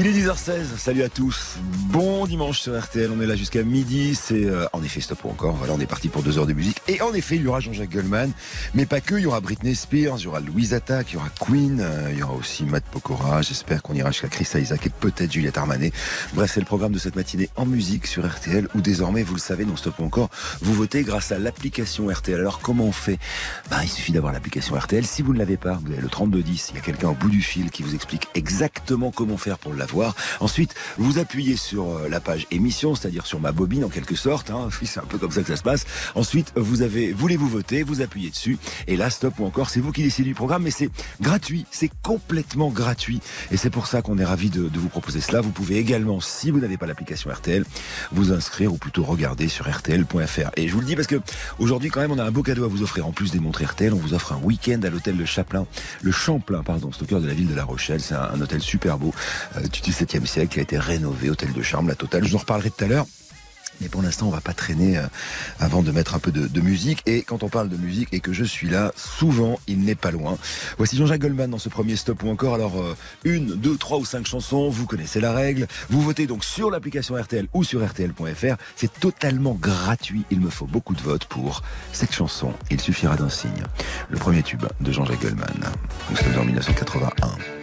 Il est 10h16, salut à tous. Bon dimanche sur RTL, on est là jusqu'à midi. C'est euh, en effet stop encore. Voilà, on est parti pour deux heures de musique. Et en effet, il y aura Jean-Jacques Goldman, mais pas que. Il y aura Britney Spears, il y aura Louise Attaque, il y aura Queen, euh, il y aura aussi Matt Pokora. J'espère qu'on ira jusqu'à Chris Isaac et peut-être Juliette Armanet. Bref, c'est le programme de cette matinée en musique sur RTL où désormais, vous le savez, non stop encore, vous votez grâce à l'application RTL. Alors comment on fait? Bah, Il suffit d'avoir l'application RTL. Si vous ne l'avez pas, vous avez le 3210. Il y a quelqu'un au bout du fil qui vous explique exactement comment faire pour l'avoir. Ensuite, vous appuyez sur euh, la page émission, c'est-à-dire sur ma bobine en quelque sorte. Hein. C'est un peu comme ça que ça se passe. Ensuite, vous avez, voulez-vous voter, vous appuyez dessus. Et là, stop ou encore, c'est vous qui décidez du programme, mais c'est gratuit. C'est complètement gratuit. Et c'est pour ça qu'on est ravi de, vous proposer cela. Vous pouvez également, si vous n'avez pas l'application RTL, vous inscrire ou plutôt regarder sur RTL.fr. Et je vous le dis parce que aujourd'hui, quand même, on a un beau cadeau à vous offrir. En plus des montres RTL, on vous offre un week-end à l'hôtel Le Chaplin, le Champlain, pardon, c'est au cœur de la ville de La Rochelle. C'est un, un hôtel super beau euh, du 17e siècle qui a été rénové, hôtel de charme, la totale. Je vous en reparlerai tout à l'heure. Mais pour l'instant, on va pas traîner euh, avant de mettre un peu de, de, musique. Et quand on parle de musique et que je suis là, souvent, il n'est pas loin. Voici Jean-Jacques Goldman dans ce premier stop ou encore. Alors, euh, une, deux, trois ou cinq chansons, vous connaissez la règle. Vous votez donc sur l'application RTL ou sur RTL.fr. C'est totalement gratuit. Il me faut beaucoup de votes pour cette chanson. Il suffira d'un signe. Le premier tube de Jean-Jacques Goldman. Nous sommes en 1981.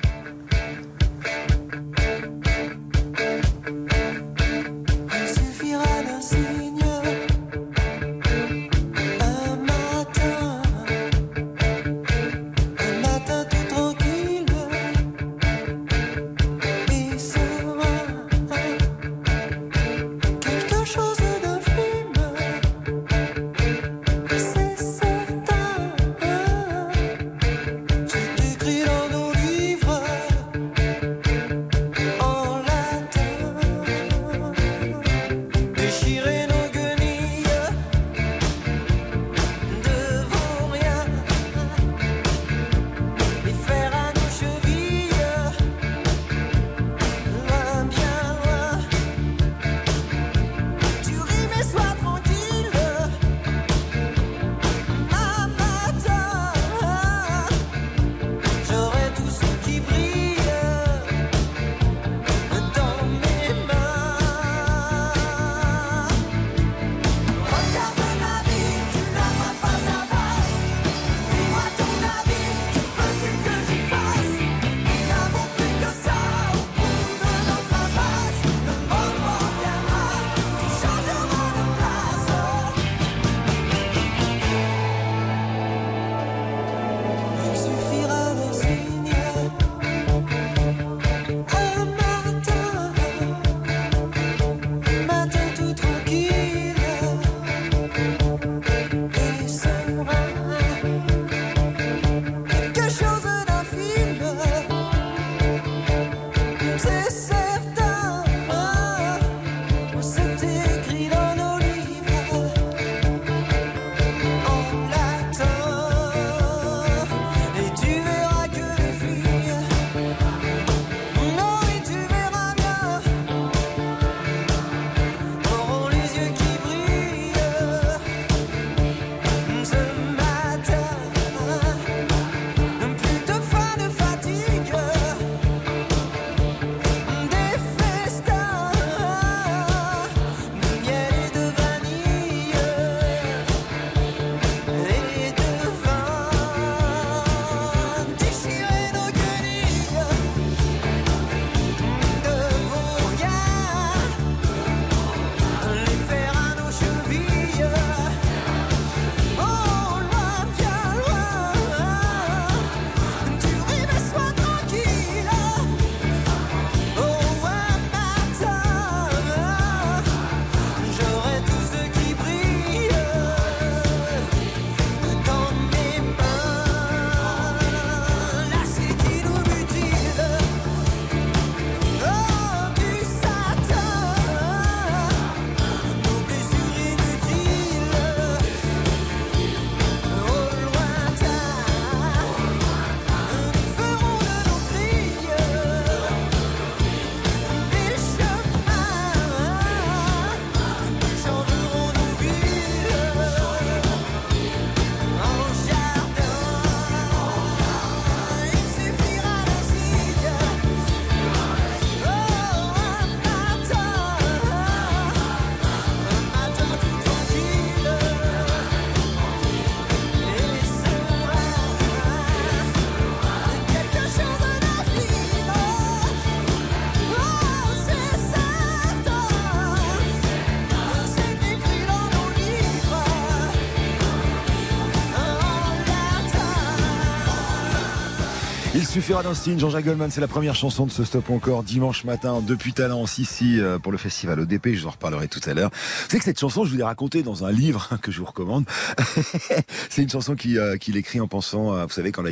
Suffira d'un signe. Jean-Jacques Goldman, c'est la première chanson de ce stop encore dimanche matin depuis Talence ici euh, pour le festival ODP. Je vous en reparlerai tout à l'heure. Savez que cette chanson, je vous l'ai racontée dans un livre que je vous recommande. c'est une chanson euh, qu'il écrit en pensant, vous savez, quand la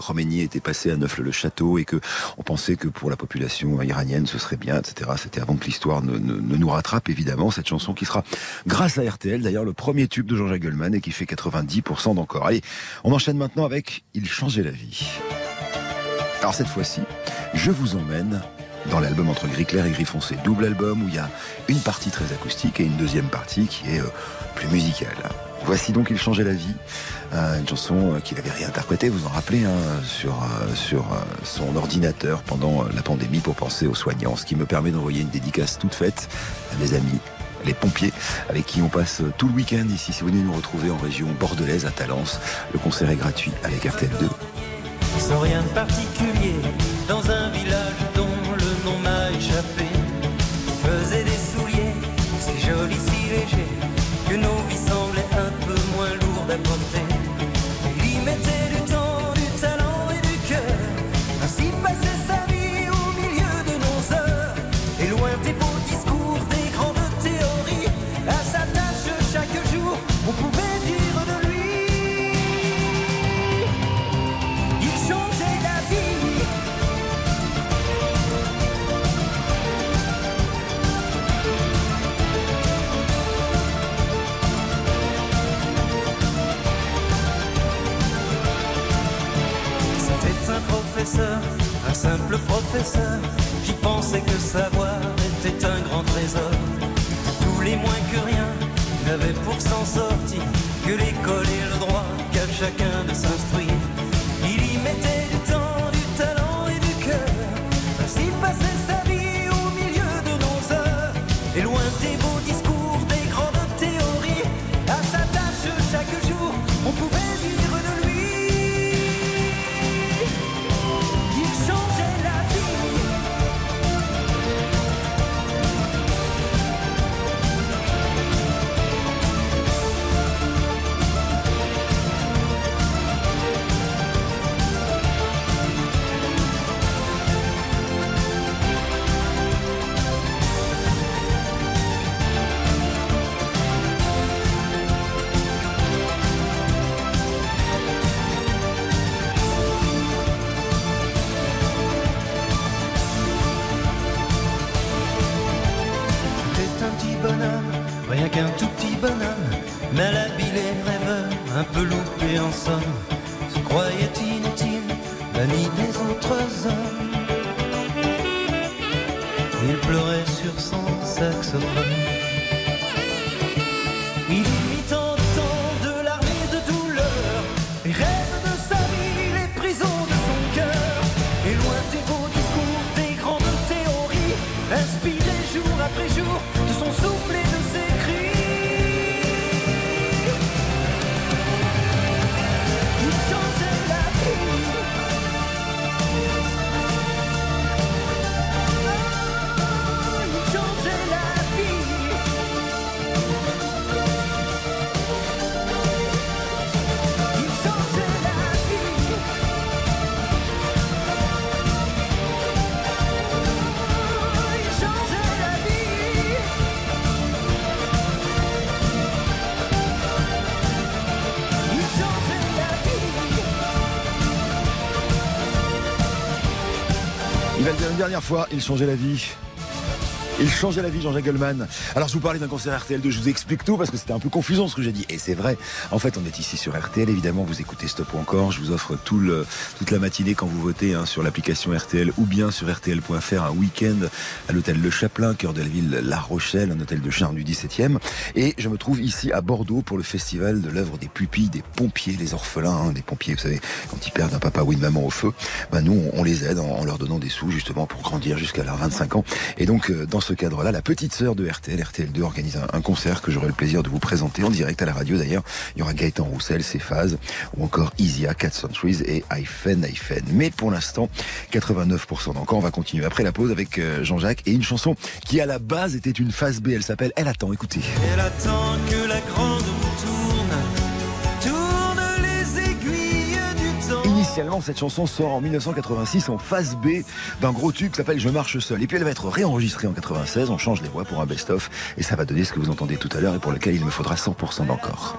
Khomeini était passé à Neuf-le-Château et que on pensait que pour la population iranienne, ce serait bien, etc. C'était avant que l'histoire ne, ne, nous rattrape, évidemment. Cette chanson qui sera, grâce à RTL, d'ailleurs, le premier tube de Jean-Jacques Goldman et qui fait 90% d'encore. Allez, on enchaîne maintenant avec Il changeait la vie. Alors cette fois-ci, je vous emmène dans l'album entre gris clair et gris foncé. Double album où il y a une partie très acoustique et une deuxième partie qui est euh, plus musicale. Voici donc Il changeait la vie, euh, une chanson euh, qu'il avait réinterprétée, vous en rappelez, hein, sur, sur son ordinateur pendant la pandémie pour penser aux soignants, ce qui me permet d'envoyer une dédicace toute faite à mes amis les pompiers avec qui on passe tout le week-end ici. Si vous venez nous retrouver en région bordelaise à Talence, le concert est gratuit avec RTL2 sans rien de particulier, dans un village simple professeur qui pensait que savoir était un grand trésor. Tous les moins que rien n'avaient pour s'en sortir que l'école et le droit qu'à chacun Une dernière fois, il changeait la vie. Il changeait la vie, Jean-Jacques Goldman. Alors, je vous parlais d'un concert RTL2, je vous explique tout parce que c'était un peu confusant ce que j'ai dit. Et c'est vrai. En fait, on est ici sur RTL. Évidemment, vous écoutez Stop ou encore. Je vous offre tout le, toute la matinée quand vous votez hein, sur l'application RTL ou bien sur RTL.fr un week-end à l'hôtel Le Chaplin, cœur de la ville La Rochelle, un hôtel de charme du 17e. Et je me trouve ici à Bordeaux pour le festival de l'œuvre des pupilles, des pompiers, les orphelins, hein, des pompiers, vous savez, quand ils perdent un papa ou une maman au feu, ben nous, on, on les aide en, en leur donnant des sous justement pour grandir jusqu'à leurs 25 ans. Et donc, euh, dans ce cadre-là, la petite sœur de RTL, RTL2, organise un, concert que j'aurai le plaisir de vous présenter en direct à la radio d'ailleurs. Il y aura Gaëtan Roussel, Cephase, ou encore Isia, Cat Centuries et Hyphen, Hyphen. Mais pour l'instant, 89% d'encore. On va continuer après la pause avec euh, Jean-Jacques et une chanson qui à la base était une phase B. Elle s'appelle Elle attend. Écoutez. Elle attend que la grande Initialement, cette chanson sort en 1986 en phase B d'un gros tube qui s'appelle Je marche seul. Et puis elle va être réenregistrée en 96. On change les voix pour un best-of et ça va donner ce que vous entendez tout à l'heure et pour lequel il me faudra 100% d'encore.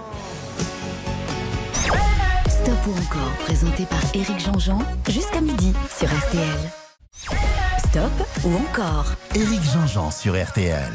Stop ou encore, présenté par Éric Jean-Jean, jusqu'à midi sur RTL. Stop ou encore Éric Jean-Jean sur RTL.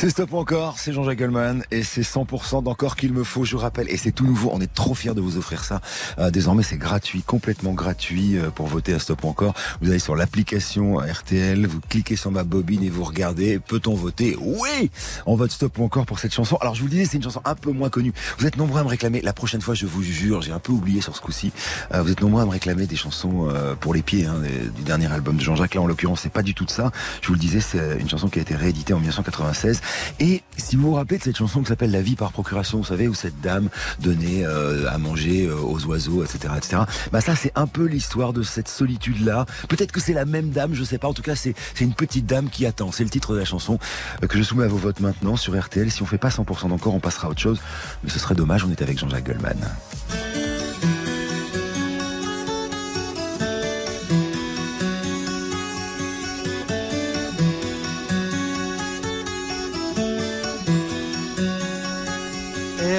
C'est Stop encore, c'est Jean-Jacques Goldman et c'est 100% d'encore qu'il me faut, je vous rappelle, et c'est tout nouveau, on est trop fiers de vous offrir ça. Euh, désormais c'est gratuit, complètement gratuit euh, pour voter à Stop encore. Vous allez sur l'application RTL, vous cliquez sur ma bobine et vous regardez, peut-on voter? Oui On vote Stop encore pour cette chanson. Alors je vous le disais, c'est une chanson un peu moins connue. Vous êtes nombreux à me réclamer, la prochaine fois je vous jure, j'ai un peu oublié sur ce coup-ci, euh, vous êtes nombreux à me réclamer des chansons pour les pieds hein, du dernier album de Jean-Jacques. Là en l'occurrence c'est pas du tout de ça. Je vous le disais, c'est une chanson qui a été rééditée en 1996 et si vous vous rappelez de cette chanson qui s'appelle La vie par procuration, vous savez, où cette dame donnait euh, à manger euh, aux oiseaux, etc., etc. Bah ça, c'est un peu l'histoire de cette solitude-là. Peut-être que c'est la même dame, je sais pas. En tout cas, c'est une petite dame qui attend. C'est le titre de la chanson euh, que je soumets à vos votes maintenant sur RTL. Si on fait pas 100% d'encore, on passera à autre chose. Mais ce serait dommage. On est avec Jean-Jacques Goldman.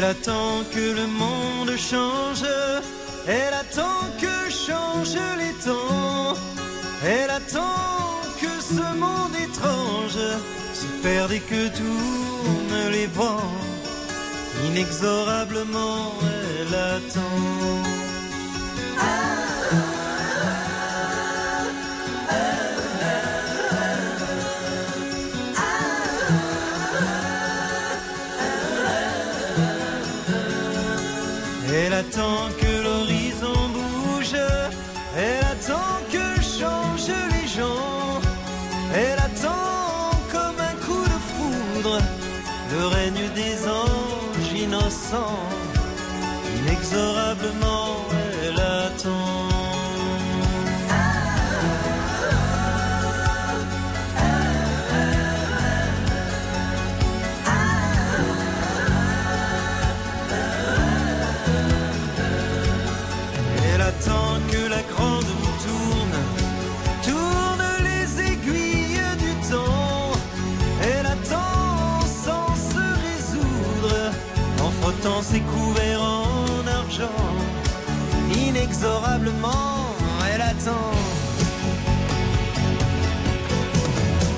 Attend que le monde change, elle attend que changent les temps, elle attend que ce monde étrange se perde et que tournent les vents, inexorablement elle attend. En frottant ses couverts en argent. Inexorablement, elle attend.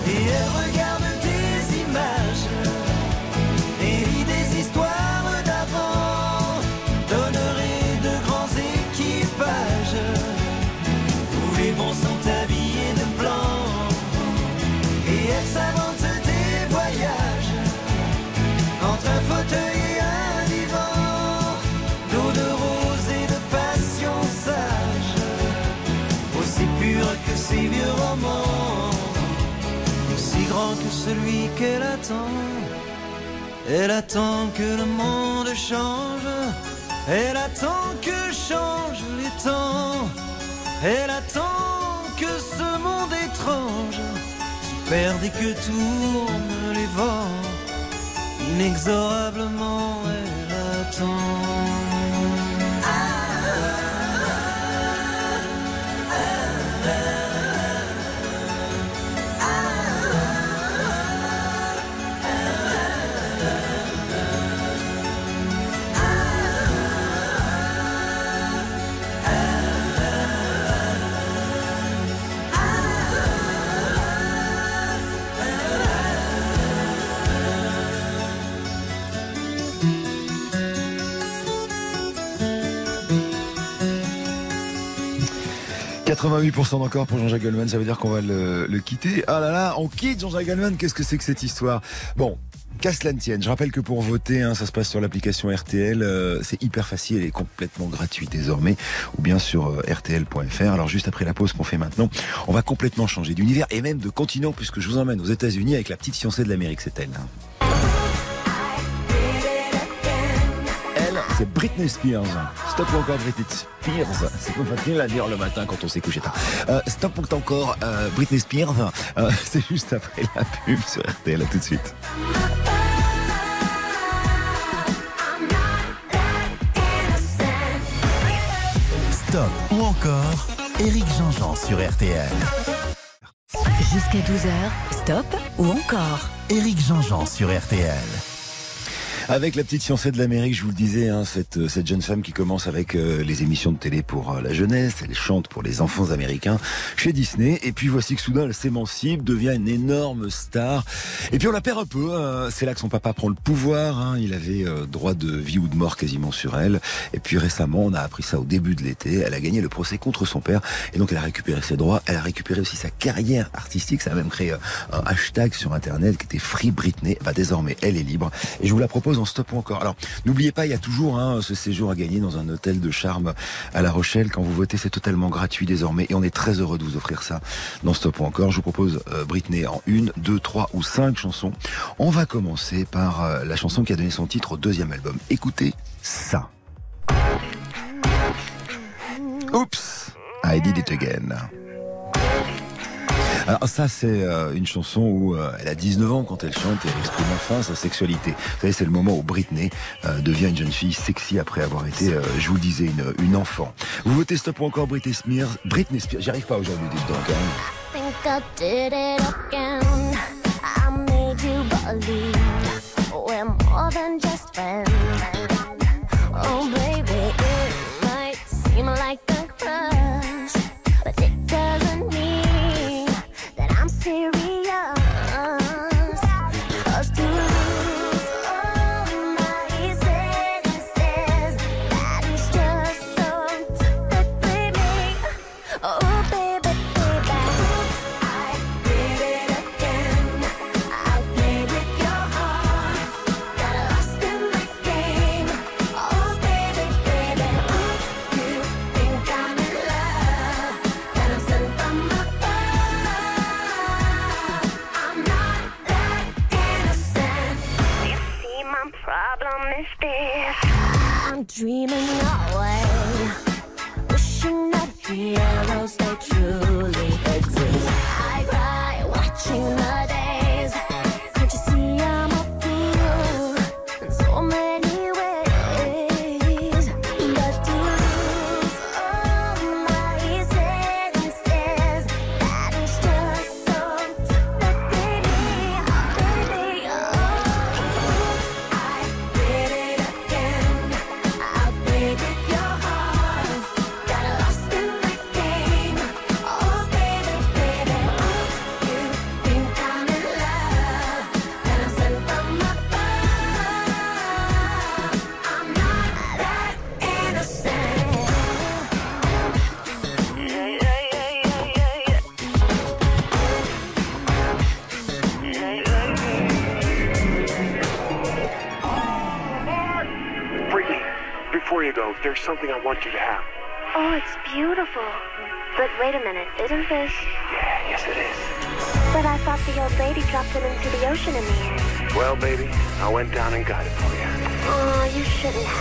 Et elle regarde celui qu'elle attend. Elle attend que le monde change. Elle attend que changent les temps. Elle attend que ce monde étrange se perde et que tournent les vents. Inexorablement, elle attend. « 88% d'encore pour Jean-Jacques Goldman, ça veut dire qu'on va le, quitter. Ah là là, on quitte Jean-Jacques Goldman, qu'est-ce que c'est que cette histoire? Bon, Qu'à cela ne tienne, je rappelle que pour voter, hein, ça se passe sur l'application RTL, euh, c'est hyper facile, est complètement gratuite désormais, ou bien sur euh, rtl.fr. Alors juste après la pause qu'on fait maintenant, on va complètement changer d'univers et même de continent, puisque je vous emmène aux États-Unis avec la petite fiancée de l'Amérique, c'est elle. hein. C'est Britney Spears. Stop ou encore Britney Spears. C'est pas facile à dire le matin quand on s'est couché tard. Euh, stop ou encore euh, Britney Spears. Euh, c'est juste après la pub sur RTL. À tout de suite. Stop ou encore Eric Jean-Jean sur RTL. Jusqu'à 12h, stop ou encore Eric Jean-Jean sur RTL. Avec la petite fiancée de l'Amérique, je vous le disais, hein, cette, euh, cette jeune femme qui commence avec euh, les émissions de télé pour euh, la jeunesse, elle chante pour les enfants américains chez Disney, et puis voici que soudain elle s'émancipe, devient une énorme star, et puis on la perd un peu, hein. c'est là que son papa prend le pouvoir, hein. il avait droit de vie ou de mort quasiment sur elle, et puis récemment, on a appris ça au début de l'été, elle a gagné le procès contre son père, et donc elle a récupéré ses droits, elle a récupéré aussi sa carrière artistique, ça a même créé un hashtag sur internet qui était Free Britney, bah désormais elle est libre, et je vous la propose en stop ou encore. Alors, n'oubliez pas, il y a toujours hein, ce séjour à gagner dans un hôtel de charme à La Rochelle. Quand vous votez, c'est totalement gratuit désormais et on est très heureux de vous offrir ça dans stop ou encore. Je vous propose euh, Britney en une, deux, trois ou cinq chansons. On va commencer par euh, la chanson qui a donné son titre au deuxième album. Écoutez ça. Oups, I did it again. Alors ça, c'est euh, une chanson où euh, elle a 19 ans quand elle chante et elle exprime enfin sa sexualité. Vous savez, c'est le moment où Britney euh, devient une jeune fille sexy après avoir été, je vous disais, une, une, enfant. Vous votez stop ou encore Britney Spears Britney Spears, j'y arrive pas aujourd'hui, dites donc. I'm dreaming away, wishing that the arrows they ocean in the end. Well, baby, I went down and got it for you. Oh, you shouldn't have.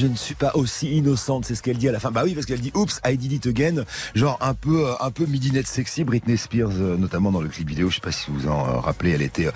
Je ne suis pas aussi innocente, c'est ce qu'elle dit à la fin. Bah oui, parce qu'elle dit Oups, I did it again, genre un peu euh, un peu midinette sexy. Britney Spears, euh, notamment dans le clip vidéo, je sais pas si vous en euh, rappelez, elle était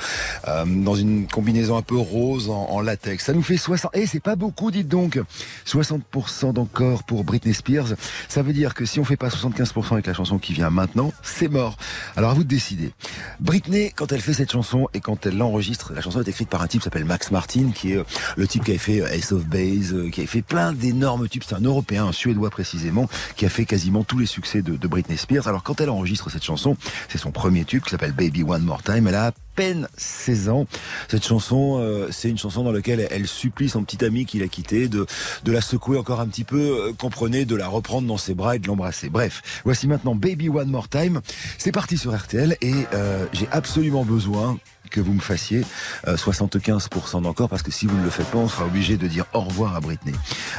dans une combinaison un peu rose en, latex. Ça nous fait 60. Eh, c'est pas beaucoup, dites donc. 60% d'encore pour Britney Spears. Ça veut dire que si on fait pas 75% avec la chanson qui vient maintenant, c'est mort. Alors à vous de décider. Britney, quand elle fait cette chanson et quand elle l'enregistre, la chanson est écrite par un type qui s'appelle Max Martin, qui est le type qui a fait Ace of Base, qui a fait fait plein d'énormes tubes. C'est un Européen, un Suédois précisément, qui a fait quasiment tous les succès de, Britney Spears. Alors quand elle enregistre cette chanson, c'est son premier tube qui s'appelle Baby One More Time. Elle a peine 16 ans. Cette chanson, euh, c'est une chanson dans laquelle elle, elle supplie son petit ami qui l'a quitté de, de la secouer encore un petit peu, euh, comprenez, de la reprendre dans ses bras et de l'embrasser. Bref, voici maintenant Baby One More Time. C'est parti sur RTL et euh, j'ai absolument besoin que vous me fassiez euh, 75% d'encore parce que si vous ne le faites pas, on sera obligé de dire au revoir à Britney.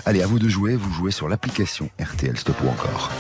Allez, à vous de jouer. Vous jouez sur l'application RTL Stop ou encore.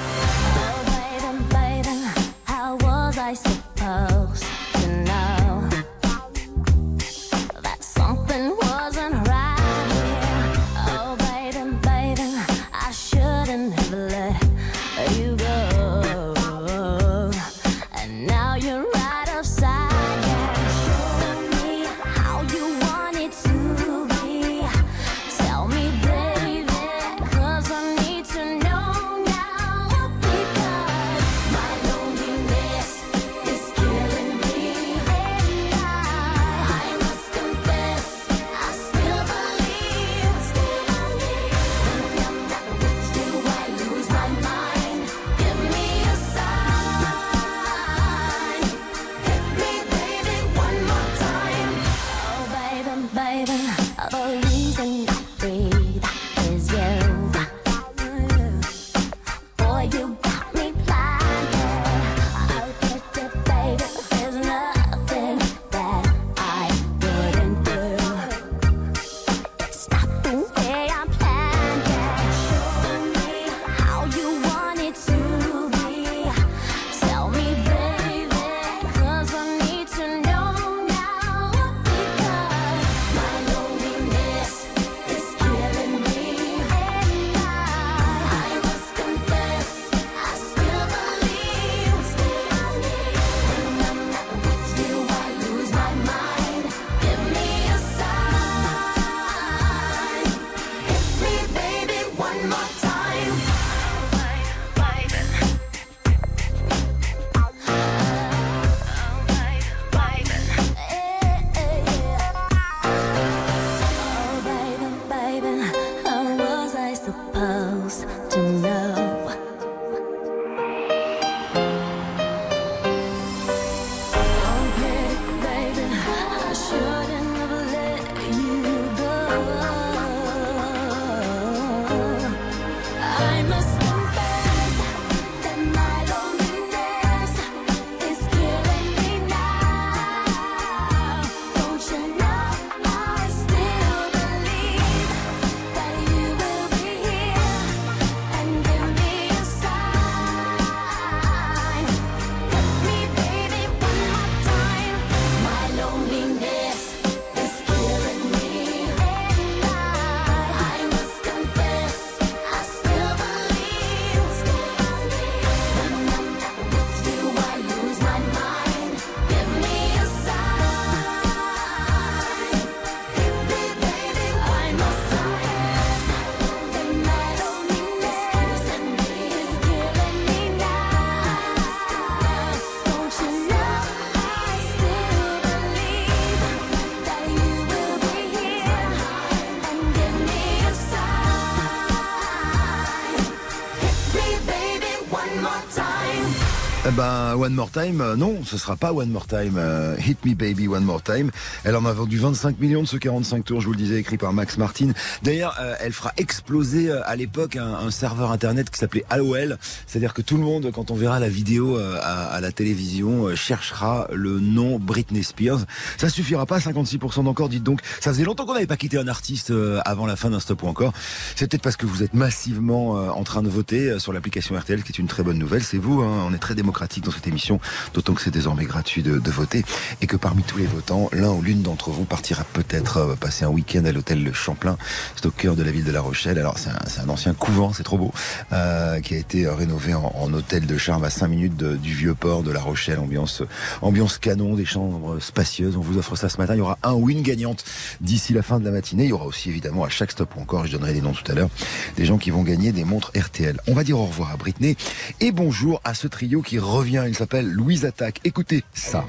Eh ben, One More Time, euh, non, ce sera pas One More Time. euh, Hit Me Baby One More Time. Elle en a vendu 25 millions de ce 45 tours, je vous le disais, écrit par Max Martin. D'ailleurs, euh, elle fera exploser à l'époque un, serveur internet qui s'appelait AOL. C'est-à-dire que tout le monde, quand on verra la vidéo à, la télévision, cherchera le nom Britney Spears. Ça suffira pas, 56% d'encore, dites donc. Ça faisait longtemps qu'on n'avait pas quitté un artiste avant la fin d'un stop ou encore. C'est peut-être parce que vous êtes massivement en train de voter sur l'application RTL, qui est une très bonne nouvelle. C'est vous, hein, on est très démocratique dans cette émission, d'autant que c'est désormais gratuit de, voter et que parmi tous les votants, l'un ou l'une d'entre vous partira peut-être euh, passer un week-end à l'hôtel Le Champlain, c'est au cœur de la ville de La Rochelle. Alors c'est un, ancien couvent, c'est trop beau, euh, qui a été euh, rénové en, hôtel de charme à 5 minutes du vieux port de La Rochelle, ambiance ambiance canon, des chambres spacieuses. On vous offre ça ce matin. Il y aura un ou une gagnante d'ici la fin de la matinée. Il y aura aussi évidemment à chaque stop ou encore, je donnerai les noms tout à l'heure, des gens qui vont gagner des montres RTL. On va dire au revoir à Britney et bonjour à ce trio qui revient. Il s'appelle Louise Attaque. Écoutez ça.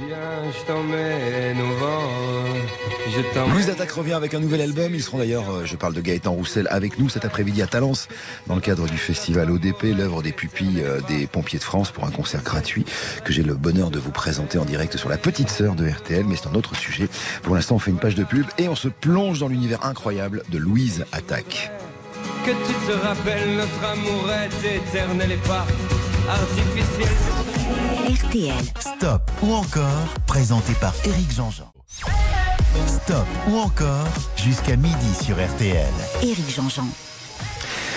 T'emmène. Louise Attaque revient avec un nouvel album. Ils seront d'ailleurs, euh, je parle de Gaëtan Roussel, avec nous cet après-midi à Talence, dans le cadre du festival ODP, l'œuvre des pupilles euh, des pompiers de France, pour un concert gratuit que j'ai le bonheur de vous présenter en direct sur la petite sœur de RTL. Mais c'est un autre sujet. Pour l'instant, on fait une page de pub et on se plonge dans l'univers incroyable de Louise Attaque. Que tu te rappelles, notre amour est éternel et pas RTL. Stop ou encore, présenté par Éric Jean-Jean. Stop ou encore, jusqu'à midi sur RTL. Éric Jean-Jean.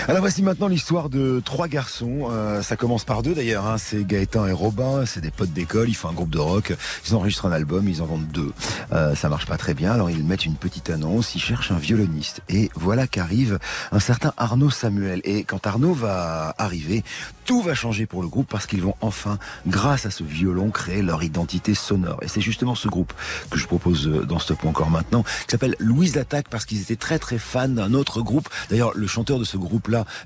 Alors voici maintenant l'histoire de trois garçons. Euh, ça commence par deux d'ailleurs. Hein. C'est Gaëtan et Robin. C'est des potes d'école. Ils font un groupe de rock. Ils enregistrent un album. Ils en vendent deux. Euh, ça marche pas très bien. Alors ils mettent une petite annonce. Ils cherchent un violoniste. Et voilà qu'arrive un certain Arnaud Samuel. Et quand Arnaud va arriver, tout va changer pour le groupe parce qu'ils vont enfin, grâce à ce violon, créer leur identité sonore. Et c'est justement ce groupe que je propose euh, dans Stop ou encore maintenant, qui s'appelle Louise Attaque parce qu'ils étaient très très fans d'un autre groupe. D'ailleurs, le chanteur de ce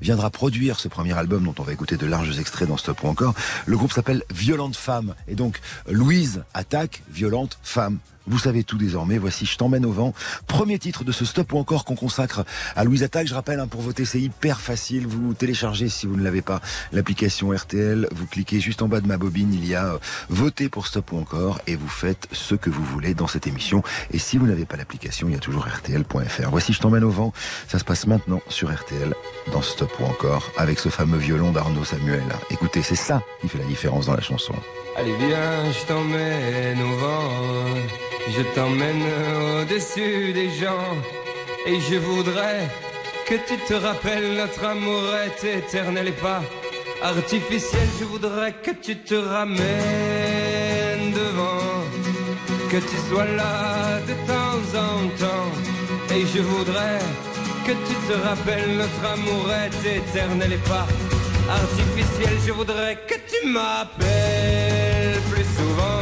viendra produire ce premier album dont on va écouter de larges extraits dans Stop ou encore. Le groupe s'appelle Violente Femme. Et donc, Louise Attaque, Violente Femme. Vous savez tout désormais, voici Je t'emmène au vent. Premier titre de ce stop ou encore qu'on consacre à Louise Attaque. Je rappelle, hein, pour voter, c'est hyper facile. Vous téléchargez, si vous ne l'avez pas, l'application RTL. Vous cliquez juste en bas de ma bobine, il y a euh, voter pour stop ou encore et vous faites ce que vous voulez dans cette émission. Et si vous n'avez pas l'application, il y a toujours RTL.fr. Voici Je t'emmène au vent. Ça se passe maintenant sur RTL dans stop ou encore avec ce fameux violon d'Arnaud Samuel. Écoutez, c'est ça qui fait la différence dans la chanson. Allez viens, je t'emmène au vent, je t'emmène au-dessus des gens, et je voudrais que tu te rappelles notre amour est éternel et pas artificiel. Je voudrais que tu te ramènes devant, que tu sois là de temps en temps, et je voudrais que tu te rappelles notre amour est éternel et pas artificiel. Je voudrais que tu m'appelles plus souvent,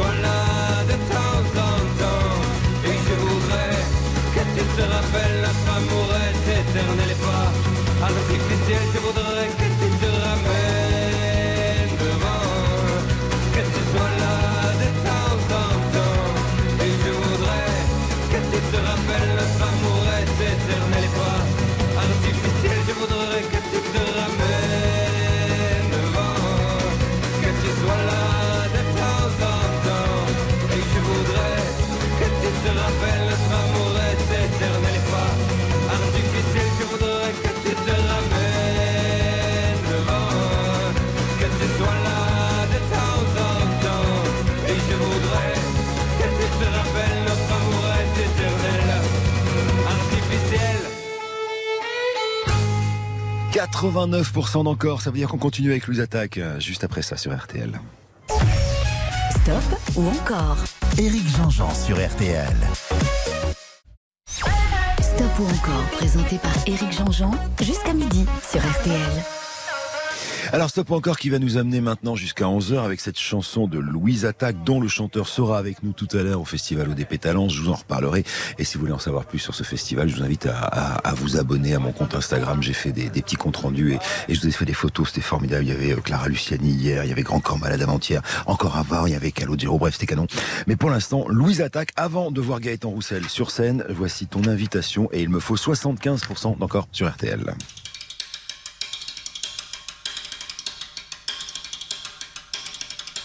sois là de temps en temps. Et je voudrais que tu te rappelles notre amour est éternel et pas artificiel. Je voudrais que 89% d'encore, ça veut dire qu'on continue avec Louise Attaque euh, juste après ça sur RTL. Stop ou encore? Éric Jean-Jean sur RTL. Stop ou encore, présenté par Éric Jean-Jean, jusqu'à midi sur RTL. Alors stop encore qui va nous amener maintenant jusqu'à 11h avec cette chanson de Louise Attaque dont le chanteur sera avec nous tout à l'heure au festival ODP Talents. Je vous en reparlerai. Et si vous voulez en savoir plus sur ce festival, je vous invite à, à- à vous abonner à mon compte Instagram. J'ai fait des, des petits comptes rendus et, et je vous ai fait des photos. C'était formidable. Il y avait euh, Clara Luciani hier, il y avait Grand Corps Malade avant-hier, encore avant, il y avait Calogero. Bref, c'était canon. Mais pour l'instant, Louise Attaque, avant de voir Gaëtan Roussel sur scène, voici ton invitation et il me faut 75% d'encore sur RTL.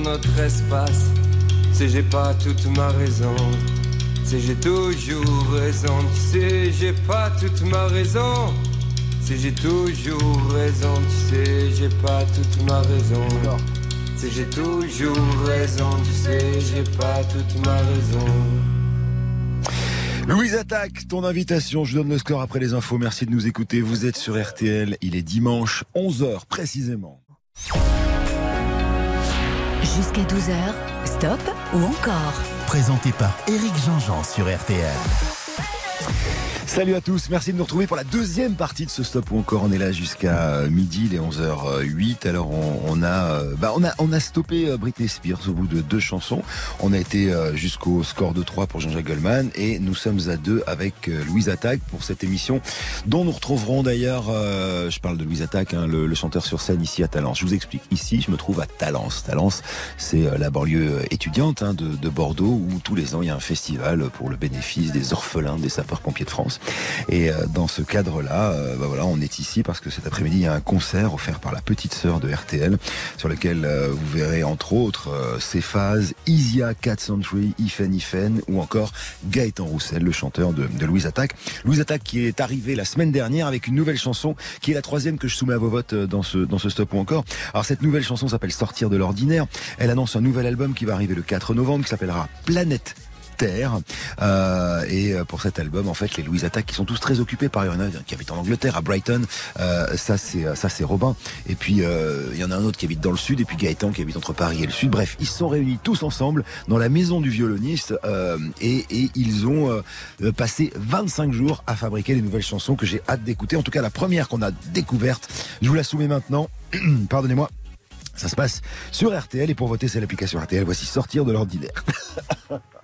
Notre espace. Si j'ai pas toute ma raison, si j'ai toujours raison, tu sais, j'ai pas toute ma raison. Si j'ai toujours raison, tu sais, j'ai pas toute ma raison. Si j'ai toujours raison, tu sais, j'ai pas toute ma raison. Louise Attaque, ton invitation. Je donne le score après les infos. Merci de nous écouter. Vous êtes sur RTL. Il est dimanche, 11h précisément. Jusqu'à 12h, stop ou encore Présenté par Éric Jean-Jean sur RTL. Salut à tous, merci de nous retrouver pour la deuxième partie de ce stop ou encore on est là jusqu'à euh, midi, les 11h08. Alors on, on a, euh, bah on a, on a stoppé euh, Britney Spears au bout de deux chansons. On a été jusqu'au score de 3 pour Jean-Jacques Goldman et nous sommes à deux avec Louise Attaque pour cette émission dont nous retrouverons d'ailleurs, je parle de Louise Attaque, hein, le, chanteur sur scène ici à Talence. Je vous explique, ici je me trouve à Talence. Talence, c'est la banlieue étudiante hein, de Bordeaux où tous les ans il y a un festival pour le bénéfice des orphelins des sapeurs-pompiers de France. Et euh, dans ce cadre-là, euh, bah on est ici parce que cet après-midi, il y a un concert offert par la petite sœur de RTL, sur lequel euh, vous verrez entre autres Cephas, Isia Cat Century, Ifen Ifen ou encore Gaëtan Roussel, le chanteur de, Louise Attaque. Louise Attaque qui est arrivé la semaine dernière avec une nouvelle chanson qui est la troisième que je soumets à vos votes dans ce, dans ce stop ou encore. Alors cette nouvelle chanson s'appelle Sortir de l'ordinaire. Elle annonce un nouvel album qui va arriver le 4 novembre qui s'appellera Planète Euh, et euh, pour cet album, en fait, les Louise Attaque qui sont tous très occupés par il y en a qui habite en Angleterre, à Brighton. Euh, ça c'est ça c'est Robin. Et puis il y en a un autre qui habite dans le sud. Et puis Gaëtan qui habite entre Paris et le sud. Bref, ils sont réunis tous ensemble dans la maison du violoniste et, et ils ont passé 25 jours à fabriquer les nouvelles chansons que j'ai hâte d'écouter. En tout cas, la première qu'on a découverte, je vous la soumets maintenant. Pardonnez-moi. Ça se passe sur RTL et pour voter c'est l'application RTL. Voici sortir de l'ordinaire.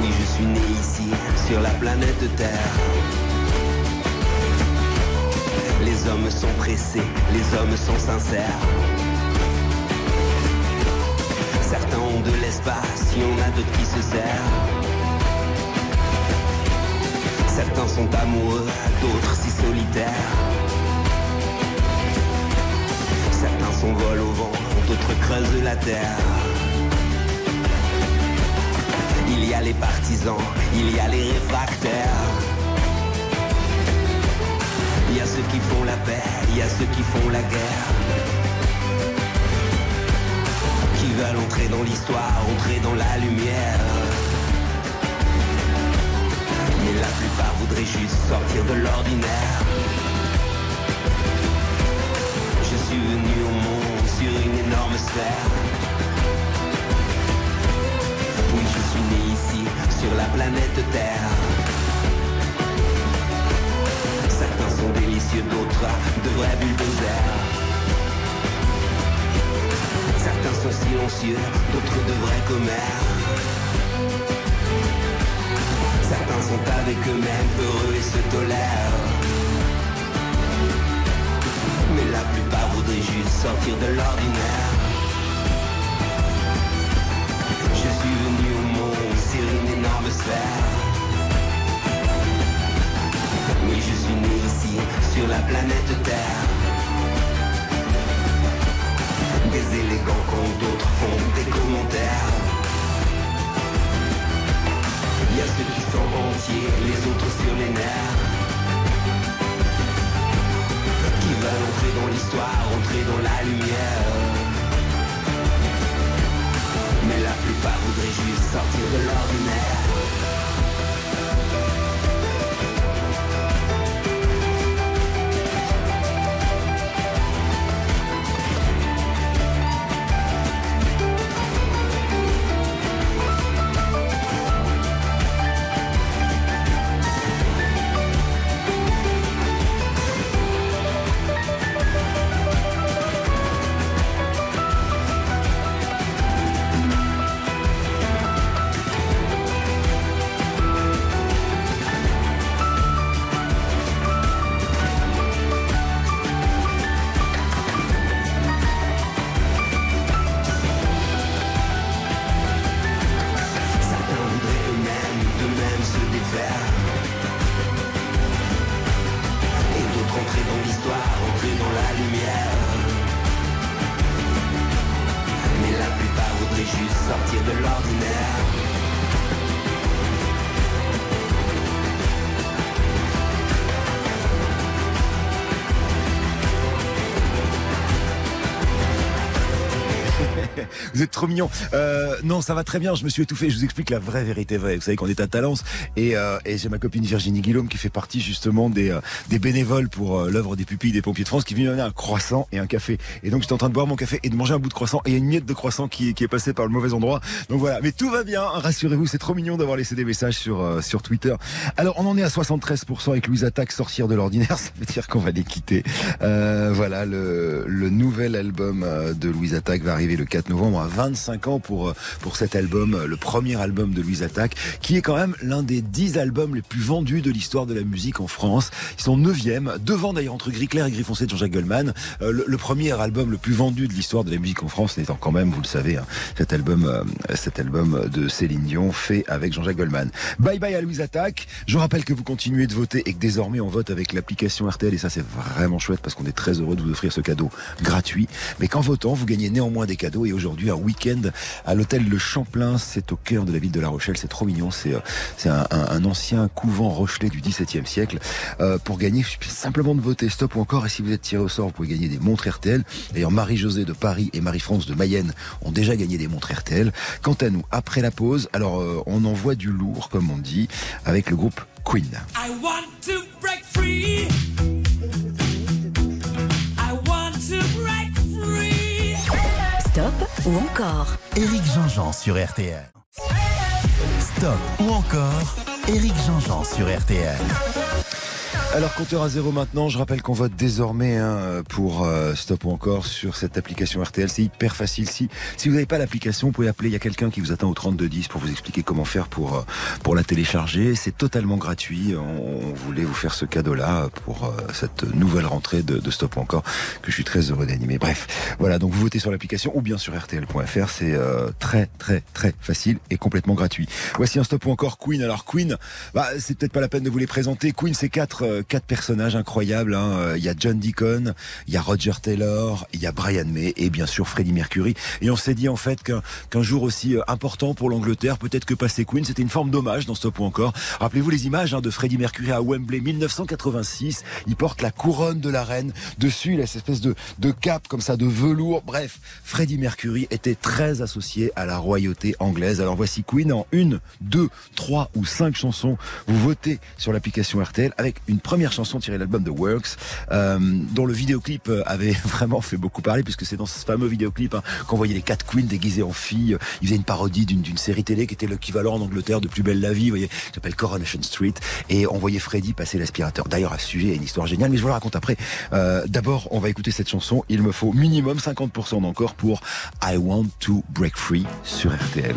Oui, je suis né ici, sur la planète Terre. Les hommes sont pressés, les hommes sont sincères. Certains ont de l'espace, il y en a d'autres qui se serrent. Certains sont amoureux, d'autres si solitaires. Certains s'envolent au vent, d'autres creusent la terre. Il y a les partisans, il y a les réfractaires. Il y a ceux qui font la paix, il y a ceux qui font la guerre. Qui veulent entrer dans l'histoire, entrer dans la lumière. Mais la plupart voudraient juste sortir de l'ordinaire. Oui, je suis né ici, sur la planète Terre. Certains sont délicieux, d'autres de vrais bulldozers. Certains sont silencieux, d'autres de vrais commères. Certains sont avec eux-mêmes heureux et se tolèrent. Mais la plupart voudraient juste sortir de l'ordinaire. Je suis venu au monde sur une énorme sphère. Oui, je suis né ici, sur la planète Terre. Des élégants quand d'autres font des commentaires. Il y a ceux qui sont entiers, les autres sur les nerfs. Qui veulent entrer dans l'histoire, entrer dans la lumière. Plupart voudraient juste sortir de l'ordinaire. Vous êtes trop mignons. Euh, non, ça va très bien. Je me suis étouffé. Je vous explique la vraie vérité vraie. Vous savez qu'on est à Talence et, euh, et j'ai ma copine Virginie Guillaume qui fait partie justement des, euh, des bénévoles pour euh, l'œuvre des pupilles des pompiers de France qui vient donner un croissant et un café. Et donc j'étais en train de boire mon café et de manger un bout de croissant et il y a une miette de croissant qui, qui est passée par le mauvais endroit. Donc voilà. Mais tout va bien. Rassurez-vous, c'est trop mignon d'avoir laissé des messages sur euh, sur Twitter. Alors on en est à 73% avec Louise Attaque sortir de l'ordinaire. Ça veut dire qu'on va les quitter. Euh, voilà le, le nouvel album de Louise Attaque va arriver le 4 novembre à 25 ans pour euh, pour cet album, euh, le premier album de Louise Attaque, qui est quand même l'un des 10 albums les plus vendus de l'histoire de la musique en France. Ils sont 9e, devant d'ailleurs entre Gris clair et Gris foncé de Jean-Jacques Goldman. Euh, le, premier album le plus vendu de l'histoire de la musique en France n'étant quand même, vous le savez, hein, cet album cet album de Céline Dion fait avec Jean-Jacques Goldman. Bye bye à Louise Attaque. Je rappelle que vous continuez de voter et que désormais on vote avec l'application RTL et ça c'est vraiment chouette parce qu'on est très heureux de vous offrir ce cadeau gratuit. Mais qu'en votant, vous gagnez néanmoins des cadeaux et aujourd'hui un week-end à l'hôtel Le Champlain. C'est au cœur de la ville de La Rochelle. C'est trop mignon. C'est euh, c'est un, ancien couvent rochelais du XVIIe siècle. Euh, pour gagner, simplement de voter stop ou encore. Et si vous êtes tiré au sort, vous pouvez gagner des montres RTL. D'ailleurs, Marie-Josée de Paris et Marie-France de Mayenne ont déjà gagné des montres RTL. Quant à nous, après la pause, alors euh, on envoie du lourd, comme on dit, avec le groupe Queen. I want to break free. Ou encore Éric Jean-Jean sur RTL. Stop ou encore Éric Jean-Jean sur RTL. Alors compteur à zéro maintenant, je rappelle qu'on vote désormais hein, pour euh, Stop ou encore sur cette application RTL. C'est hyper facile. Si, si vous n'avez pas l'application, vous pouvez appeler. Il y a quelqu'un qui vous attend au 3210 pour vous expliquer comment faire pour, euh, pour la télécharger. C'est totalement gratuit. On, on voulait vous faire ce cadeau-là pour euh, cette nouvelle rentrée de, de Stop ou encore que je suis très heureux d'animer. Bref, voilà. Donc vous votez sur l'application ou bien sur RTL.fr. C'est euh, très très très facile et complètement gratuit. Voici un Stop ou encore Queen. Alors Queen, bah, c'est peut-être pas la peine de vous les présenter. Queen, c'est quatre euh, quatre personnages incroyables. hein. Euh, Il y a John Deacon, il y a Roger Taylor, il y a Brian May et bien sûr Freddie Mercury. Et on s'est dit en fait qu'un jour aussi euh, important pour l'Angleterre, peut-être que passer Queen, c'était une forme d'hommage dans Stop ou encore. Rappelez-vous les images hein, de Freddie Mercury à Wembley 1986. Il porte la couronne de la reine. Dessus, il a cette espèce de, de cape comme ça, de velours. Bref, Freddie Mercury était très associé à la royauté anglaise. Alors voici Queen en une, deux, trois ou cinq chansons. Vous votez sur l'application RTL avec une première chanson tirée de l'album The Works, euh, dont le vidéoclip euh, avait vraiment fait beaucoup parler, puisque c'est dans ce fameux vidéoclip hein, qu'on voyait les quatre queens déguisées en filles. Ils faisaient une parodie d'une série télé qui était l'équivalent en Angleterre de Plus belle la vie, vous voyez, qui s'appelle Coronation Street. Et on voyait Freddie passer l'aspirateur. D'ailleurs, à ce sujet, il une histoire géniale, mais je vous la raconte après. Euh, D'abord, on va écouter cette chanson. Il me faut minimum 50% d'encore pour I Want to Break Free sur RTL.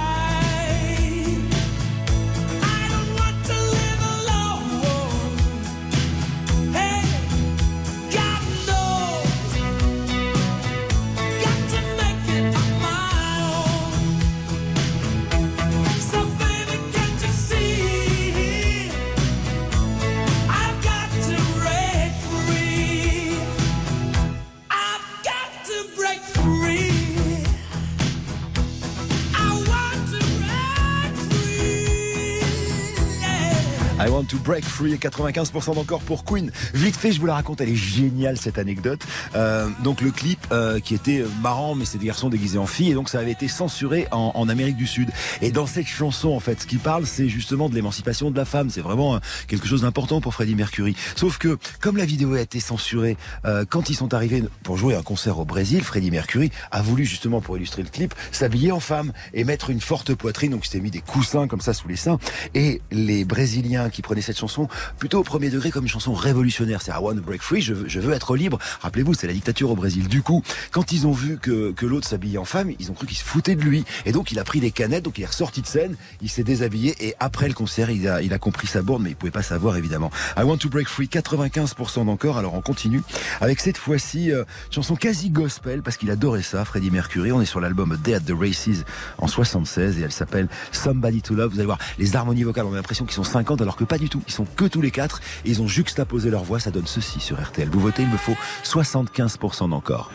To break free et 95% d'encore pour Queen. Vite fait, je vous la raconte, elle est géniale cette anecdote. Euh, donc le clip euh, qui était marrant, mais c'est des garçons déguisés en filles et donc ça avait été censuré en, en Amérique du Sud. Et dans cette chanson, en fait, ce qui parle, c'est justement de l'émancipation de la femme. C'est vraiment euh, quelque chose d'important pour Freddie Mercury. Sauf que comme la vidéo a été censurée, euh, quand ils sont arrivés pour jouer un concert au Brésil, Freddie Mercury a voulu justement pour illustrer le clip s'habiller en femme et mettre une forte poitrine. Donc il s'était mis des coussins comme ça sous les seins. Et les Brésiliens qui prenaient cette chanson plutôt au premier degré comme une chanson révolutionnaire, c'est I want to break free, je veux, être libre. Rappelez-vous, c'est la dictature au Brésil. Du coup, quand ils ont vu que, que l'autre s'habillait en femme, ils ont cru qu'il se foutait de lui. Et donc il a pris des canettes, donc il est ressorti de scène, il s'est déshabillé et après le concert, il a, il a compris sa bourde, mais il pouvait pas savoir évidemment. I want to break free, 95% d'encore. Alors on continue avec cette fois-ci euh, chanson quasi gospel parce qu'il adorait ça, Freddie Mercury. On est sur l'album Day at the Races en 76 et elle s'appelle Somebody to Love. Vous allez voir, les harmonies vocales, on a l'impression qu'ils sont 50 alors que pas du tout. Ils sont que tous les quatre et ils ont juxtaposé leur voix. Ça donne ceci sur RTL. Vous votez, il me faut 75% d'encore.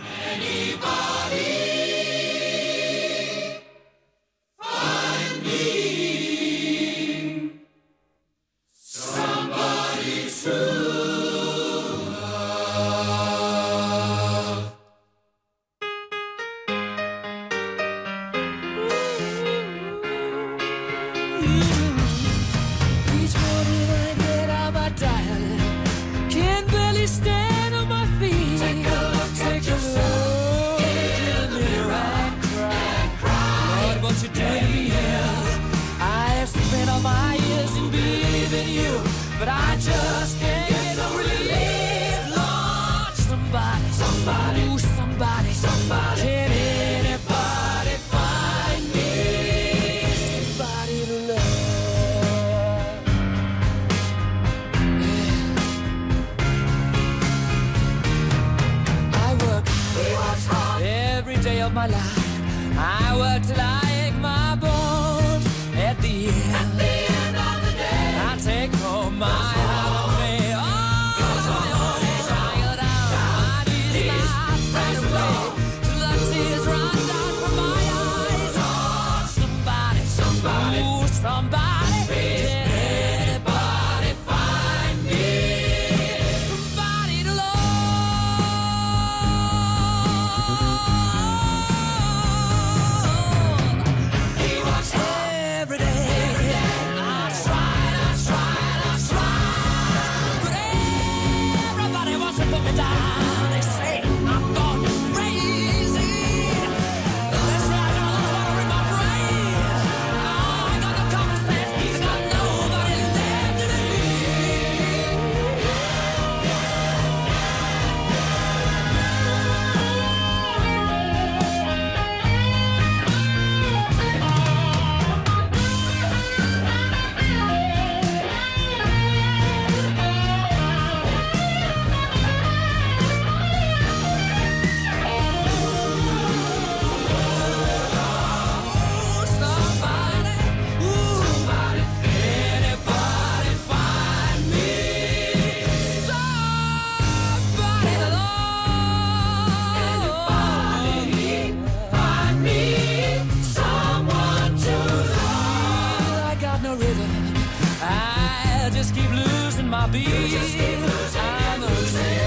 Beat.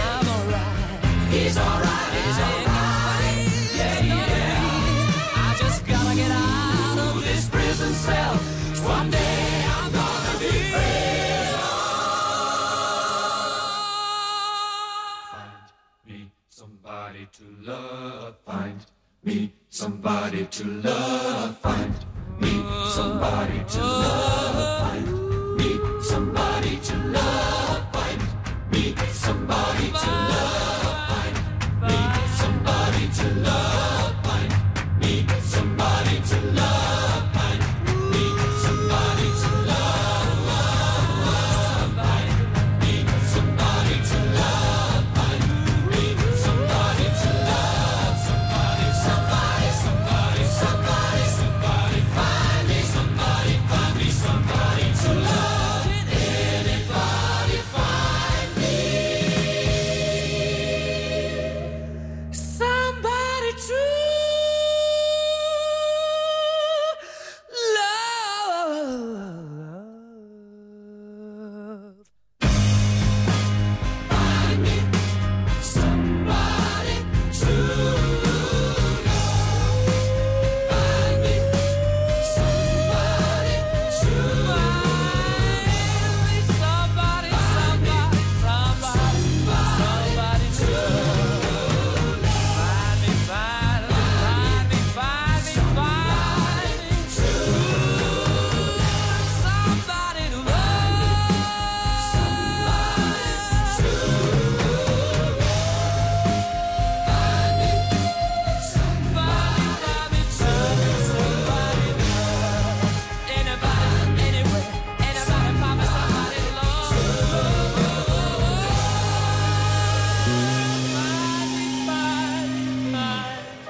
I'm alright. He's alright, he's alright. Yeah, yeah. I just gotta get out of this prison cell. Someday I'm gonna be free. me somebody to love. Find me somebody to love. Find me somebody to love.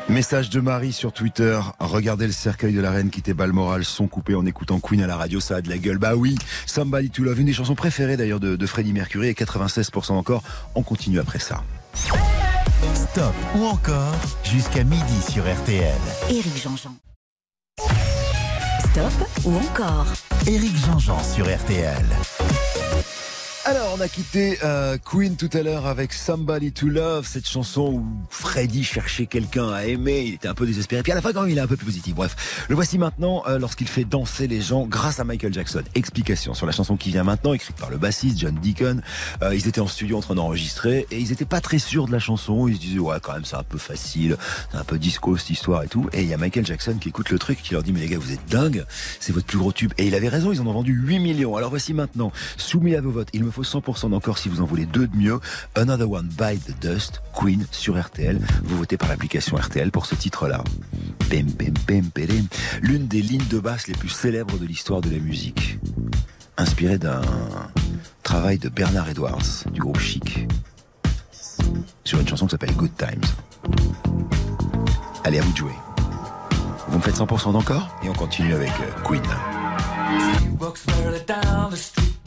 Message de Marie sur Twitter. Regardez le cercueil de la reine qui était Balmoral, son coupé en écoutant Queen à la radio, ça a de la gueule. Bah oui, Somebody to Love, une des chansons préférées d'ailleurs de, de Freddie Mercury et 96% encore. On continue après ça. Stop ou encore jusqu'à midi sur RTL. Éric Jean-Jean. Stop ou encore Éric Jean-Jean sur RTL. Alors, on a quitté euh, Queen tout à l'heure avec Somebody to Love, cette chanson où Freddie cherchait quelqu'un à aimer, il était un peu désespéré, puis à la fin quand même il est un peu plus positif. Bref, le voici maintenant euh, lorsqu'il fait danser les gens grâce à Michael Jackson. Explication sur la chanson qui vient maintenant, écrite par le bassiste John Deacon. Euh, ils étaient en studio en train d'enregistrer et ils étaient pas très sûrs de la chanson. Ils se disaient ouais quand même c'est un peu facile, c'est un peu disco cette histoire et tout. Et il y a Michael Jackson qui écoute le truc, qui leur dit mais les gars vous êtes dingues, c'est votre plus gros tube. Et il avait raison, ils en ont vendu 8 millions. Alors voici maintenant, soumis à vos votes, il me faut 100% d'encore si vous en voulez deux de mieux. Another One by the Dust, Queen sur RTL. Vous votez par l'application RTL pour ce titre-là. L'une des lignes de basse les plus célèbres de l'histoire de la musique. Inspirée d'un travail de Bernard Edwards, du groupe Chic. Sur une chanson qui s'appelle Good Times. Allez, à vous de jouer. Vous me faites 100% d'encore et on continue avec euh, Queen.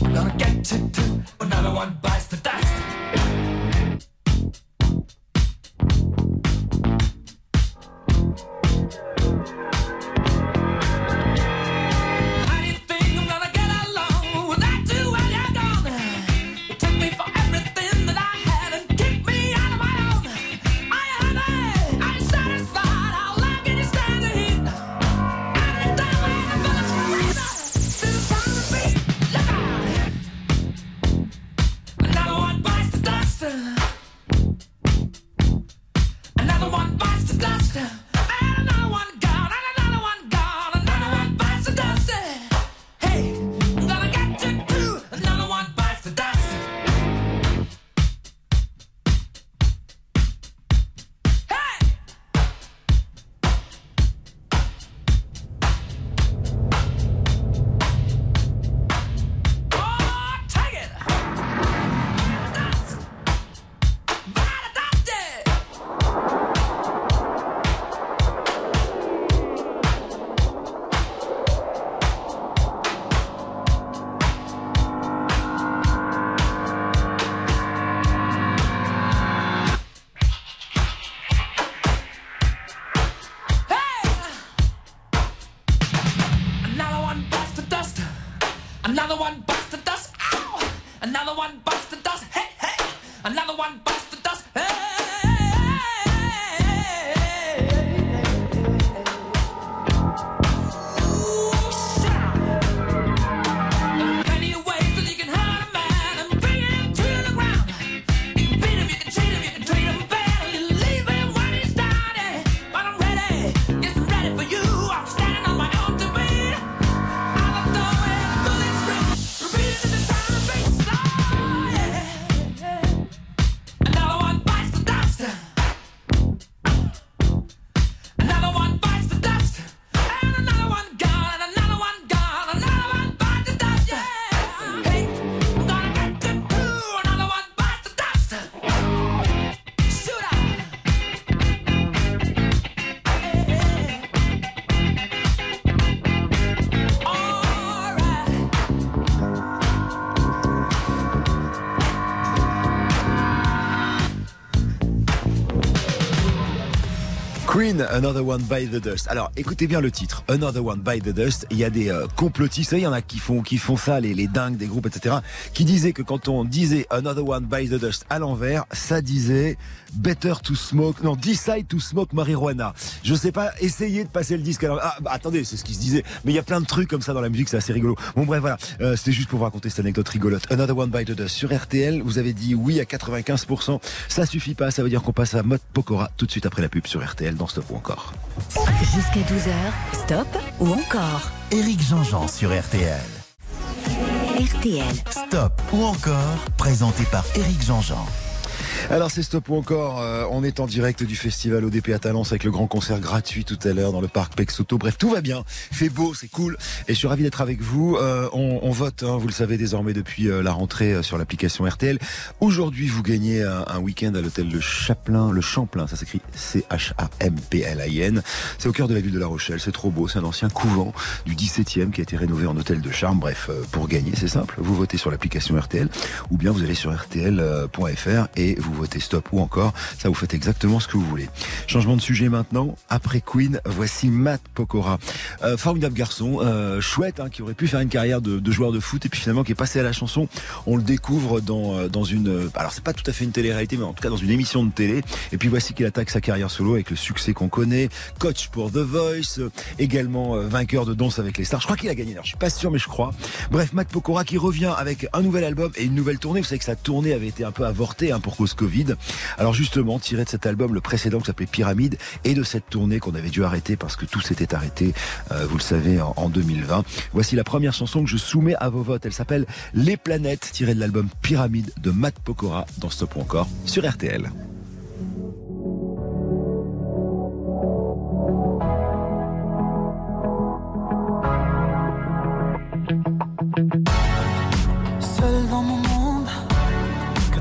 gonna get you too. Another one bites the dust. Another One by the Dust. Alors, écoutez bien le titre, Another One by the Dust. Il y a des euh, complotistes, il y en a qui font, qui font ça, les, les dingues des groupes, etc., qui disaient que quand on disait Another One by the Dust à l'envers, ça disait Better to smoke, non, Decide to smoke marijuana. Je sais pas, essayez de passer le disque à l'envers. Ah, bah, attendez, c'est ce qui se disait. Mais il y a plein de trucs comme ça dans la musique, c'est assez rigolo. Bon, bref, voilà. Euh, C'était juste pour vous raconter cette anecdote rigolote. Another One by the Dust. Sur RTL, vous avez dit oui à 95%. Ça suffit pas, ça veut dire qu'on passe à mode Pokora tout de suite après la pub sur RTL Stop Stop ou encore. Jusqu'à 12h, stop ou encore Éric Jean-Jean sur RTL. RTL. Stop ou encore, présenté par Éric Jean-Jean. Alors c'est stop ou encore, euh, on est en direct du festival ODP à Talence avec le grand concert gratuit tout à l'heure dans le parc Pexoto. Bref, tout va bien, fait beau, c'est cool et je suis ravi d'être avec vous. Euh, on, vote, hein, vous le savez désormais depuis euh, la rentrée sur l'application RTL. Aujourd'hui, vous gagnez un, week-end à l'hôtel Le Chaplin, le Champlain, ça s'écrit C-H-A-M-P-L-I-N. C'est au cœur de la ville de La Rochelle, c'est trop beau, c'est un ancien couvent du 17e qui a été rénové en hôtel de charme. Bref, pour gagner, c'est simple, vous votez sur l'application RTL ou bien vous allez sur rtl.fr et vous votez stop ou encore, ça vous faites exactement ce que vous voulez. Changement de sujet maintenant, après Queen, voici Matt Pokora. Euh, formidable garçon, euh, chouette, hein, qui aurait pu faire une carrière de, joueur de foot et puis finalement qui est passé à la chanson. On le découvre dans, euh, dans une... euh, Alors c'est pas tout à fait une télé-réalité, mais en tout cas dans une émission de télé. Et puis voici qu'il attaque sa carrière solo avec le succès qu'on connaît. Coach pour The Voice, également vainqueur de Danse avec les stars. Je crois qu'il a gagné, alors je suis pas sûr mais je crois. Bref, Matt Pokora qui revient avec un nouvel album et une nouvelle tournée. Vous savez que sa tournée avait été un peu avortée hein, pour cause Covid. Alors justement, tiré de cet album, le précédent qui s'appelait Pyramide, et de cette tournée qu'on avait dû arrêter parce que tout s'était arrêté, euh, vous le savez, en, en 2020. Voici la première chanson que je soumets à vos votes. Elle s'appelle Les Planètes, tirée de l'album Pyramide de Matt Pokora dans Stop ou encore sur RTL.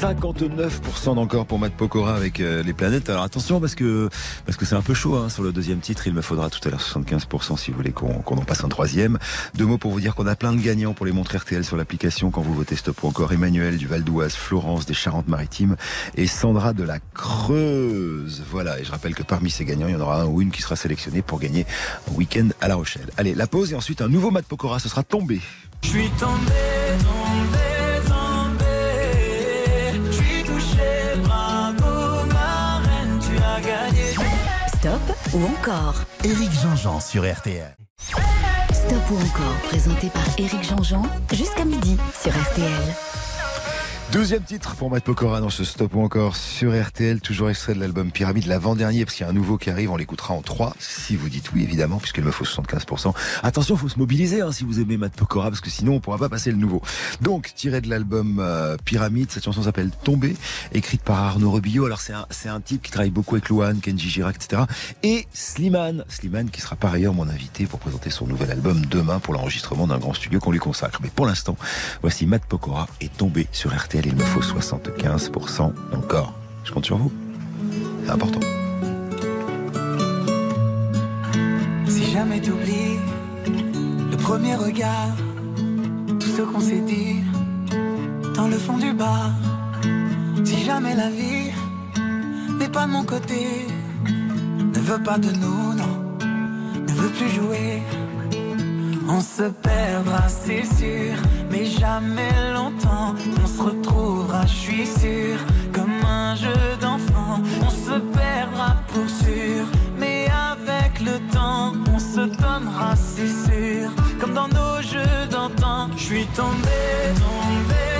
59% d'encore pour Matt Pokora avec euh, les planètes. Alors attention parce que parce que c'est un peu chaud hein, sur le deuxième titre. Il me faudra tout à l'heure 75% si vous voulez qu'on en passe un troisième. Deux mots pour vous dire qu'on a plein de gagnants pour les montres RTL sur l'application quand vous votez Stop ou encore Emmanuel du Val d'Oise, Florence des Charentes-Maritimes et Sandra de la Creuse. Voilà. Et je rappelle que parmi ces gagnants, il y en aura un ou une qui sera sélectionné pour gagner un week-end à La Rochelle. Allez, la pause et ensuite un nouveau Matt Pokora. Ce sera tombé. Je suis tombé, Stop ou encore Éric Jean-Jean sur RTL. Stop ou encore, présenté par Éric Jean-Jean, jusqu'à midi sur RTL. Deuxième titre pour Matt Pokora dans ce stop ou encore sur RTL, toujours extrait de l'album Pyramide, l'avant-dernier, parce qu'il y a un nouveau qui arrive, on l'écoutera en 3, si vous dites oui évidemment, puisqu'il me faut 75%. Attention, faut se mobiliser hein, si vous aimez Matt Pokora, parce que sinon on pourra pas passer le nouveau. Donc, tiré de l'album euh, Pyramide, cette chanson s'appelle Tomber, écrite par Arnaud Rebillot. Alors c'est un, c'est un type qui travaille beaucoup avec Louane, Kenji Girac, etc. Et Slimane, Slimane qui sera par ailleurs mon invité pour présenter son nouvel album demain pour l'enregistrement d'un grand studio qu'on lui consacre. Mais pour l'instant, voici Matt Pokora est tombé sur RTL. Il me faut 75% encore. Je compte sur vous. C'est important. Si jamais t'oublies le premier regard, tout ce qu'on s'est dit dans le fond du bar. Si jamais la vie n'est pas de mon côté, ne veut pas de nous, non, ne veut plus jouer. On se perdra, c'est sûr, mais jamais longtemps. On se retrouvera, je suis sûr, comme un jeu d'enfant. On se perdra pour sûr, mais avec le temps, on se donnera, c'est sûr, comme dans nos jeux d'antan. Je suis tombé, tombé, tombé.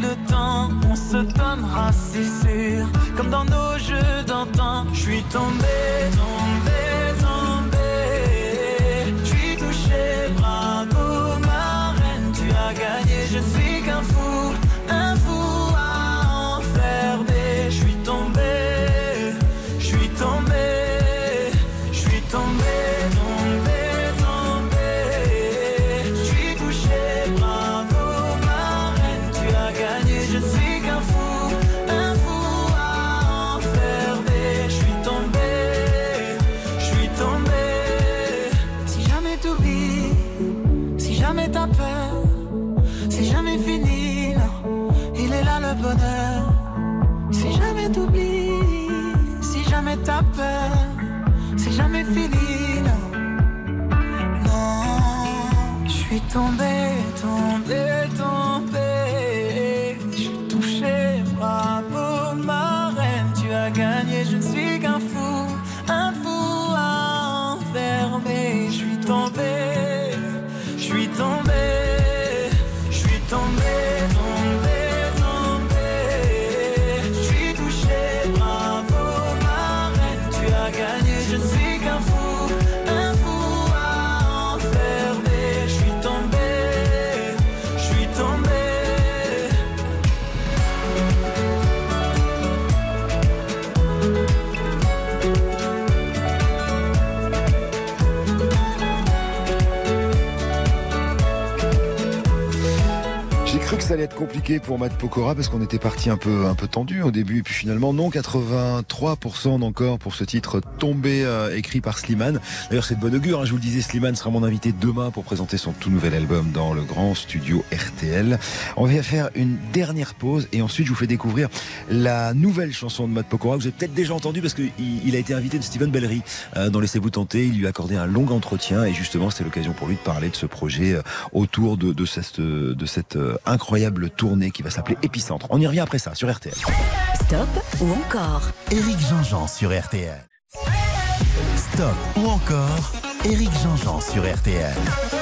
le temps, on se donnera, c'est sûr, comme dans nos jeux d'antan. Je suis tombé, tombé, tombé. Je suis touché, bravo, ma reine, tu as gagné. Ça allait être compliqué pour Matt Pokora parce qu'on était parti un peu, un peu tendu au début. Et puis finalement, non, 83% encore pour ce titre tombé, euh, écrit par Slimane. D'ailleurs, c'est de bon augure. hein, je vous le disais, Slimane sera mon invité demain pour présenter son tout nouvel album dans le grand studio RTL. On va faire une dernière pause et ensuite je vous fais découvrir la nouvelle chanson de Matt Pokora vous avez peut-être déjà entendue parce qu'il il a été invité de Steven Bellery euh, dans Laissez-vous tenter. Il lui a accordé un long entretien et justement, c'est l'occasion pour lui de parler de ce projet euh, autour de, de cette, de cette euh, incroyable tournée qui va s'appeler Épicentre. On y revient après ça sur RTL. Stop ou encore Éric Jean-Jean sur RTL. Stop ou encore Éric Jean-Jean sur RTL.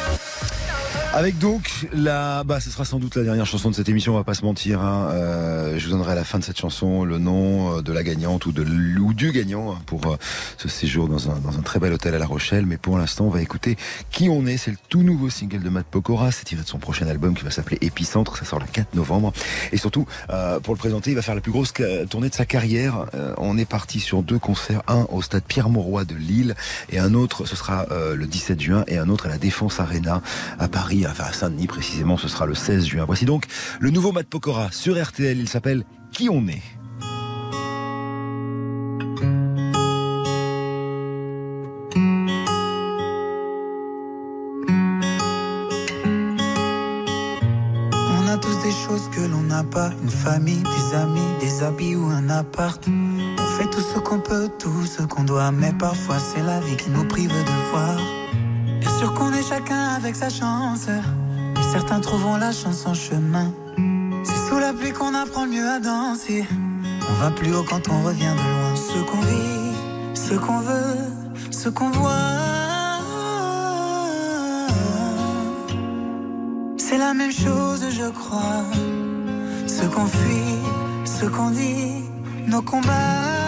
Avec donc la, bah, ce sera sans doute la dernière chanson de cette émission. On va pas se mentir. hein. Euh, je vous donnerai à la fin de cette chanson le nom euh, de la gagnante ou de ou du gagnant hein, pour euh, ce séjour dans un, dans un très bel hôtel à La Rochelle. Mais pour l'instant, on va écouter qui on est. C'est le tout nouveau single de Matt Pokora. C'est tiré de son prochain album qui va s'appeler Épicentre. Ça sort le 4 novembre. Et surtout, euh, pour le présenter, il va faire la plus grosse ca- tournée de sa carrière. Euh, on est parti sur deux concerts, un au stade Pierre-Mauroy de Lille et un autre, ce sera euh, le 17 juin et un autre à la Défense Arena à Paris, enfin à Saint-Denis précisément, ce sera le 16 juin. Voici donc le nouveau Matt Pokora sur RTL. Il s'appelle Qui on est? On a tous des choses que l'on n'a pas, une famille, des amis, des habits ou un appart. On fait tout ce qu'on peut, tout ce qu'on doit, mais parfois c'est la vie qui nous prive de voir. Bien sûr qu'on est chacun avec sa chance, certains trouveront la chance en chemin. C'est sous la pluie qu'on apprend mieux à danser. On va plus haut quand on revient de loin. Ce qu'on vit, ce qu'on veut, ce qu'on voit. C'est la même chose, je crois. Ce qu'on fuit, ce qu'on dit, nos combats.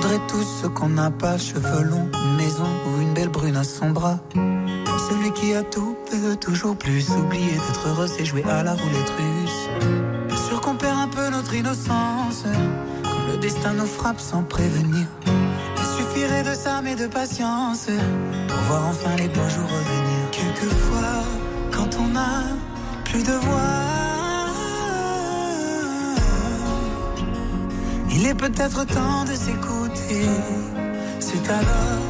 Voudrait tous ce qu'on n'a pas, cheveux longs, maison ou une belle brune à son bras. Celui qui a tout peut toujours plus. Oublier d'être heureux, c'est jouer à la roulette russe. Bien sûr qu'on perd un peu notre innocence quand le destin nous frappe sans prévenir. Il suffirait de ça, mais de patience pour voir enfin les beaux jours revenir. Quelquefois, quand on a plus de voix, il est peut-être temps de s'écouter. C'est alors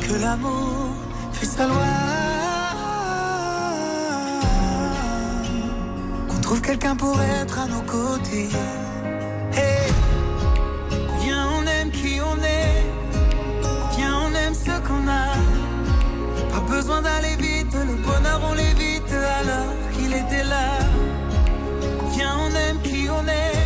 que l'amour fait sa loi. Qu'on trouve quelqu'un pour être à nos côtés. Hey, viens, on aime qui on est. Viens, on aime ce qu'on a. Pas besoin d'aller vite, le bonheur on l'évite alors qu'il était là. Viens, on aime qui on est.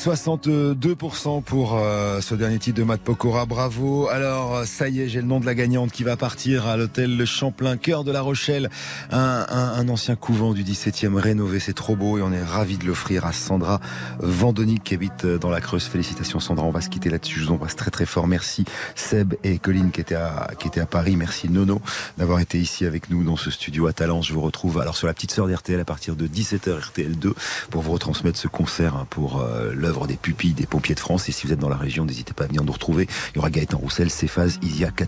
62% pour euh, ce dernier titre de Matt Pokora, bravo. Alors, euh, ça y est, j'ai le nom de la gagnante qui va partir à l'hôtel Le Champlain, cœur de la Rochelle. Un, ancien couvent du 17e rénové, c'est trop beau et on est ravis de l'offrir à Sandra Vandonic qui habite euh, dans la Creuse. Félicitations Sandra, on va se quitter là-dessus, je vous embrasse très très fort. Merci Seb et Colline qui étaient à, Paris. Merci Nono d'avoir été ici avec nous dans ce studio à Talence. Je vous retrouve alors sur la petite sœur d'RTL à partir de 17h RTL 2 pour vous retransmettre ce concert hein, pour l'œuvre des pupilles des pompiers de France. Et si vous êtes dans la région, n'hésitez pas à venir nous retrouver. Il y aura Gaëtan Roussel, Cephas, Isia, Cat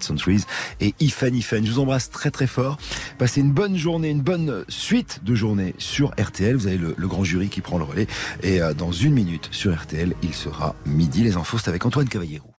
et Ifan Ifan. Je vous embrasse très très fort. Passez une bonne journée, une bonne suite de journée sur RTL. Vous avez le, le grand jury qui prend le relais. Et euh, dans une minute sur RTL, il sera midi. Les infos, c'est avec Antoine Cavallero.